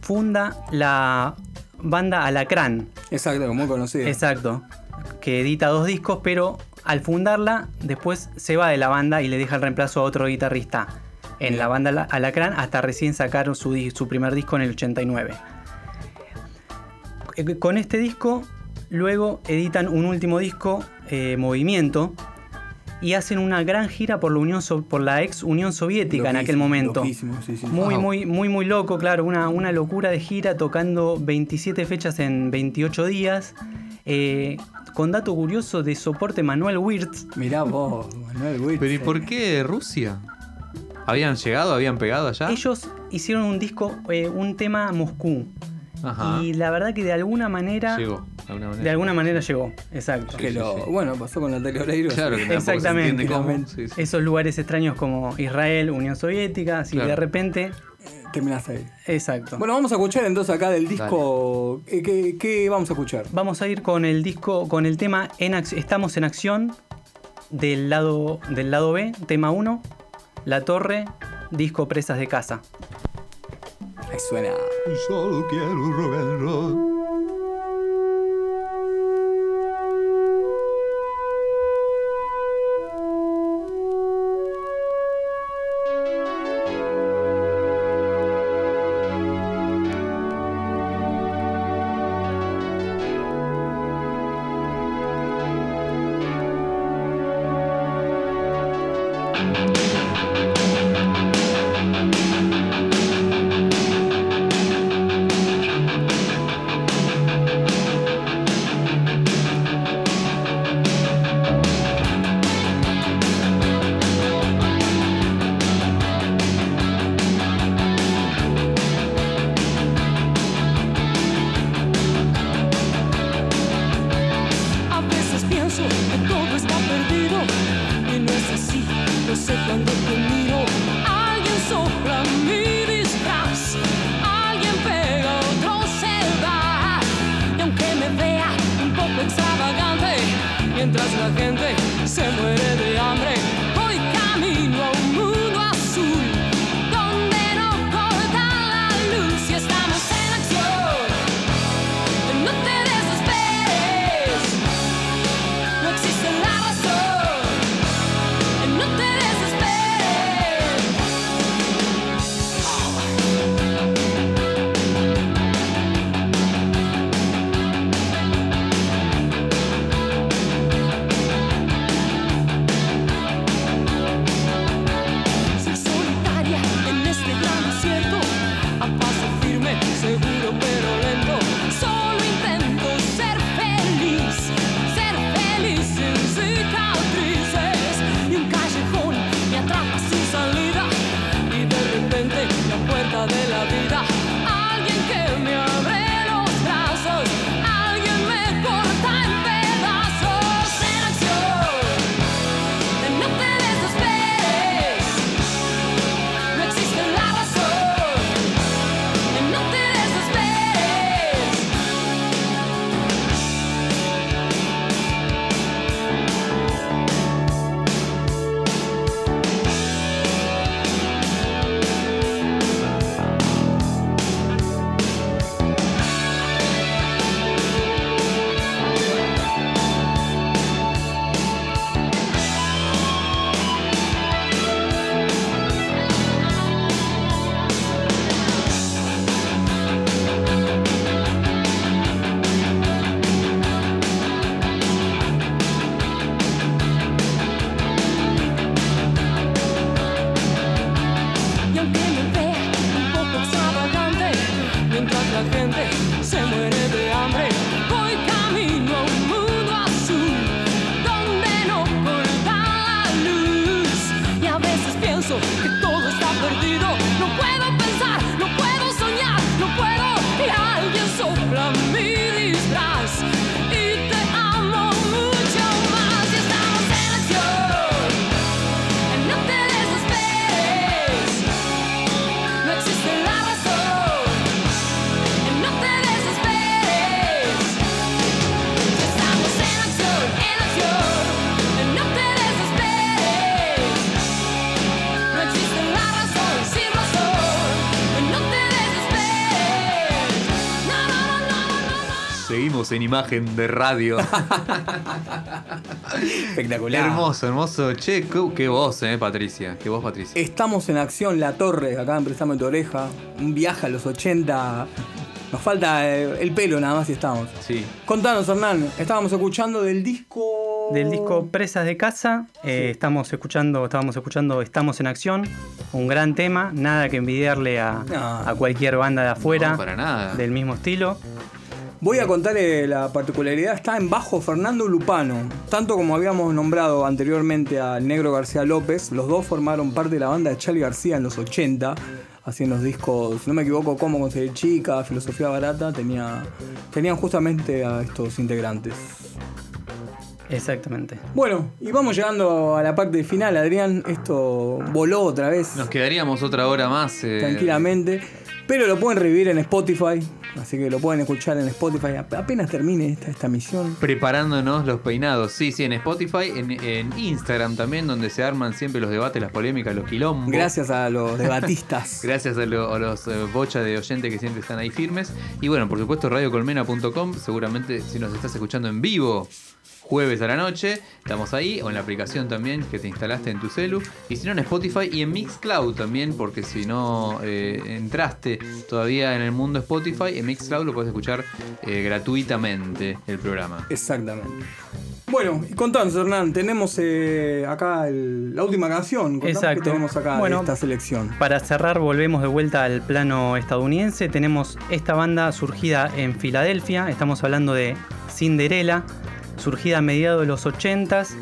funda la banda Alacrán. Exacto, muy conocido. Exacto. Que edita dos discos, pero al fundarla, después se va de la banda y le deja el reemplazo a otro guitarrista en la banda Ala- Alacrán hasta recién sacar su, su primer disco en el 89. Eh, Con este disco, luego editan un último disco, eh, Movimiento, y hacen una gran gira por la, Unión So- por la ex Unión Soviética en aquel momento. loquísimo, sí, sí. Muy, Wow. muy, muy, muy loco, claro. Una, una locura de gira tocando 27 fechas en 28 días. Eh, con dato curioso de soporte Manuel Wirtz. Mirá vos, Manuel Witt. Pero ¿y por qué Rusia? ¿Habían llegado? ¿Habían pegado allá? Ellos hicieron un disco, eh, un tema a Moscú. Ajá. Y la verdad que de alguna manera. Llegó, de alguna manera. De alguna manera llegó, exacto. Que sí, lo- sí. Bueno, pasó con Natalia Oreiro. Claro, que se Exactamente. entiende cómo. Claramente. Sí, sí. Esos lugares extraños como Israel, Unión Soviética, así Claro. de repente. Terminaste ahí. Exacto. Bueno, vamos a escuchar entonces acá del disco. eh, ¿Qué, qué vamos a escuchar? Vamos a ir con el disco, con el tema en Estamos en acción del lado, del lado B, tema 1, La Torre, disco Presas de Casa. Ahí suena. Solo quiero rock en imagen de radio. Espectacular. hermoso, hermoso. Che, qué, qué voz, eh, Patricia. Qué voz, Patricia. Estamos en acción, La Torre, acá en Préstame tu oreja. Un viaje a los 80. Nos falta eh, el pelo nada más y estamos. Sí. Contanos, Hernán, estábamos escuchando del disco. Del disco Presas de Casa, eh, estamos escuchando, estábamos escuchando Estamos en Acción, un gran tema, nada que envidiarle a, No. a cualquier banda de afuera No, para nada. del mismo estilo. Voy a contarle la particularidad, está en bajo Fernando Lupano. Tanto como habíamos nombrado anteriormente al Negro García López, los dos formaron parte de la banda de Charlie García en los 80, haciendo los discos, si no me equivoco, Cómo conseguir chica, Filosofía Barata, tenía, tenían justamente a estos integrantes. Exactamente. Bueno, y vamos llegando a la parte final, Adrián, esto voló otra vez. Nos quedaríamos otra hora más. eh, tranquilamente. Pero lo pueden revivir en Spotify. Así que lo pueden escuchar en Spotify ap- apenas termine esta, esta misión. Preparándonos los peinados. Sí, sí, en Spotify, en, en Instagram también, donde se arman siempre los debates, las polémicas, los quilombos. Gracias a los debatistas. Gracias a, lo- a los eh, bochas de oyentes que siempre están ahí firmes. Y bueno, por supuesto, radiocolmena.com. Seguramente si nos estás escuchando en vivo, jueves a la noche, estamos ahí. O en la aplicación también que te instalaste en tu celu. Y si no, en Spotify y en Mixcloud también, porque si no eh, entraste todavía en el mundo Spotify, en Mixcloud lo puedes escuchar eh, gratuitamente el programa. Exactamente. Bueno, y contanos, Hernán, tenemos eh, acá el- la última canción. Contanos Exacto. que tenemos acá Bueno. de esta selección. Para cerrar, volvemos de vuelta al plano estadounidense. Tenemos esta banda surgida en Filadelfia. Estamos hablando de Cinderella, surgida a mediados de los 80s.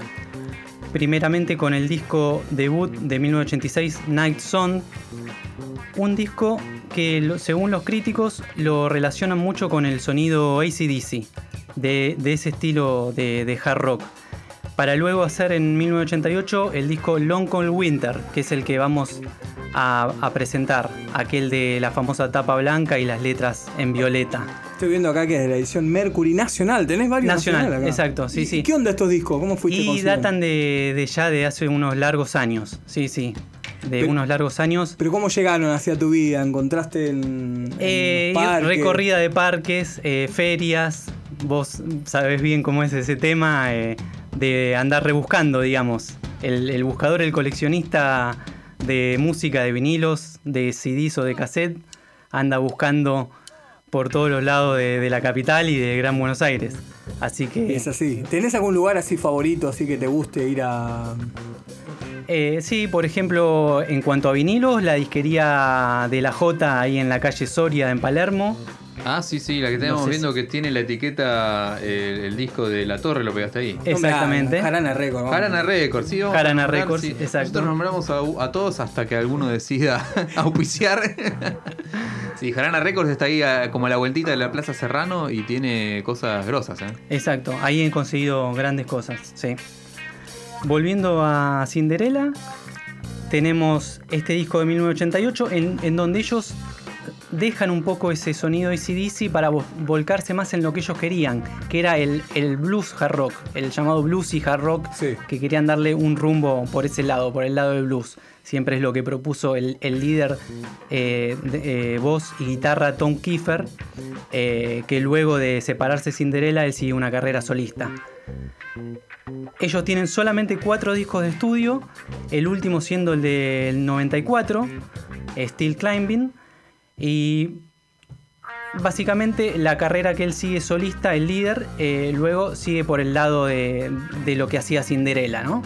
Primeramente con el disco debut de 1986, Night Song. Un disco que, según los críticos, lo relacionan mucho con el sonido ACDC, de, de ese estilo de hard rock. Para luego hacer en 1988 el disco Long Cold Winter, que es el que vamos a, a presentar, aquel de la famosa tapa blanca y las letras en violeta. Estoy viendo acá que es de la edición Mercury Nacional. Tenés varios Nacional, nacionales acá. exacto, sí, ¿Y- sí. ¿Qué onda estos discos? ¿Cómo fuiste Y datan de, de ya de hace unos largos años, sí, sí, de Pero- unos largos años. Pero ¿cómo llegaron hacia tu vida? ¿Encontraste en, en Eh, recorrida de parques, eh, ferias, vos sabés bien cómo es ese tema eh, de andar rebuscando, digamos. El, el buscador, el coleccionista de música, de vinilos, de CDs o de cassette, anda buscando por todos los lados de, de la capital y de Gran Buenos Aires. Así que... Es así. ¿Tenés algún lugar así favorito, así que te guste ir a. Eh, sí, por ejemplo, en cuanto a vinilos, la disquería de la J ahí en la calle Soria en Palermo. Ah, sí, sí, la que No sé viendo que tiene la etiqueta, eh, el disco de La Torre, lo pegaste ahí. Exactamente. Jarana Record. vamos. Jarana Records, sí, vamos a Jarana nombrar, Records, sí. exacto. Nosotros nombramos a, a todos hasta que alguno decida auspiciar. sí, Jarana Records está ahí a- como a la vueltita de la Plaza Serrano y tiene cosas grosas, ¿eh? Exacto, ahí he conseguido grandes cosas, sí. Volviendo a Cinderella, tenemos este disco de 1988 en, en donde ellos dejan un poco ese sonido ACDC para vo- volcarse más en lo que ellos querían, que era el, el blues hard rock, el llamado blues y hard rock, Sí. que querían darle un rumbo por ese lado, por el lado del blues. Siempre es lo que propuso el, el líder eh, de- eh, voz y guitarra Tom Kiefer, eh, que luego de separarse Cinderella, él sigue una carrera solista. Ellos tienen solamente cuatro discos de estudio, el último siendo el del 94, Still Climbing, y básicamente la carrera que él sigue solista, el líder, eh, luego sigue por el lado de, de lo que hacía Cinderella, ¿no?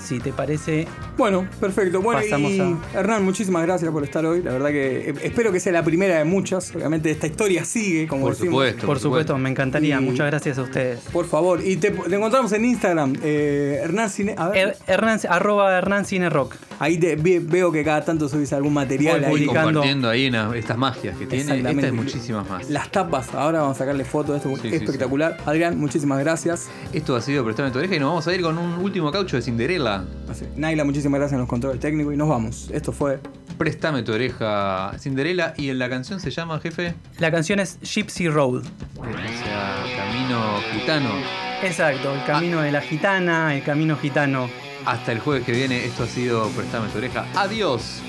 Si te parece, Bueno, perfecto. Bueno, Pasamos y a- Hernán, muchísimas gracias por estar hoy. La verdad que eh, espero que sea la primera de muchas. Obviamente esta historia sigue, como Por decimos. supuesto. por supuesto, me encantaría. Y- Muchas gracias a ustedes. Por favor. Y te, te encontramos en Instagram, eh, Hernán Cine. A ver, Her- Hernán, arroba Hernán Cine Rock. ahí te, ve- veo que cada tanto subís algún material Voy ahí. Compartiendo ahí una- estas magias que tiene. Exactamente. Esta es muchísimas más. Las tapas, ahora vamos a sacarle fotos de esto, Sí, sí, espectacular. Adrián, muchísimas gracias. Esto ha sido Prestame tu oreja y nos vamos a ir con un último caucho de Cinderella. Naila, muchísimas gracias en los controles técnicos y nos vamos. Esto fue Préstame tu oreja Cinderella y la canción se llama, jefe, La canción es Gypsy Road. o sea, Camino Gitano. Exacto, el camino de la gitana, el camino gitano. Hasta el jueves que viene, esto ha sido Préstame tu oreja. Adiós.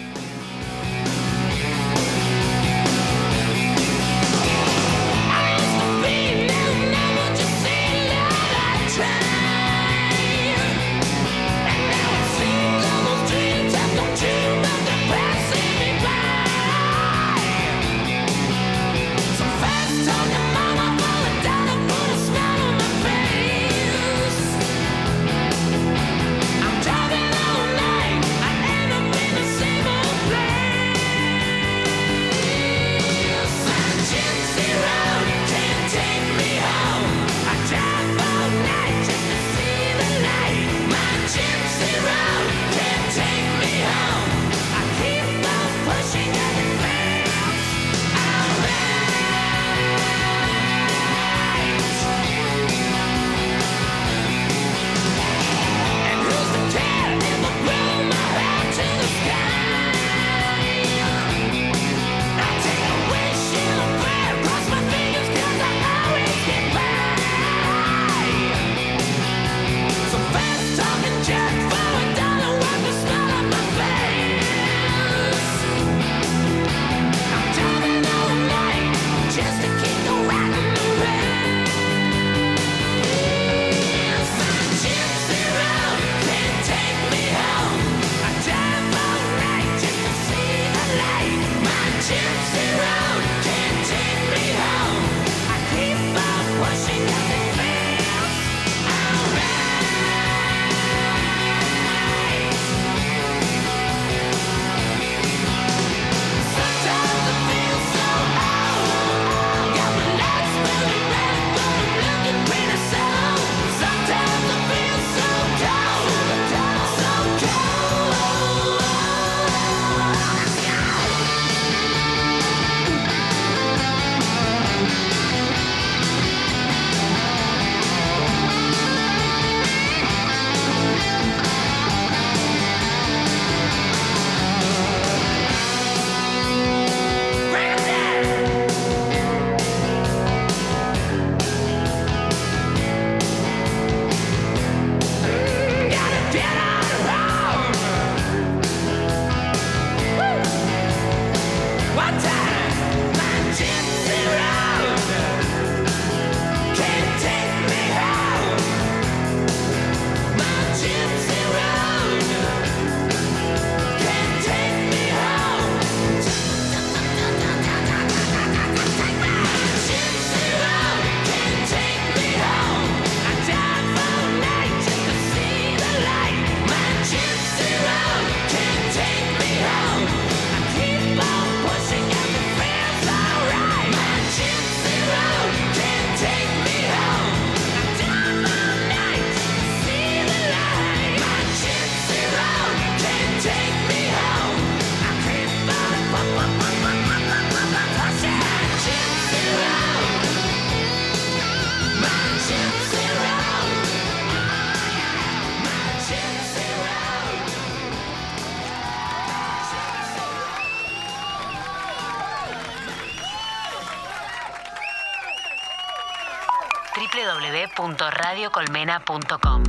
www.radiocolmena.com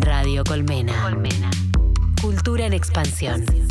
Radio Colmena. Colmena. Cultura en expansión.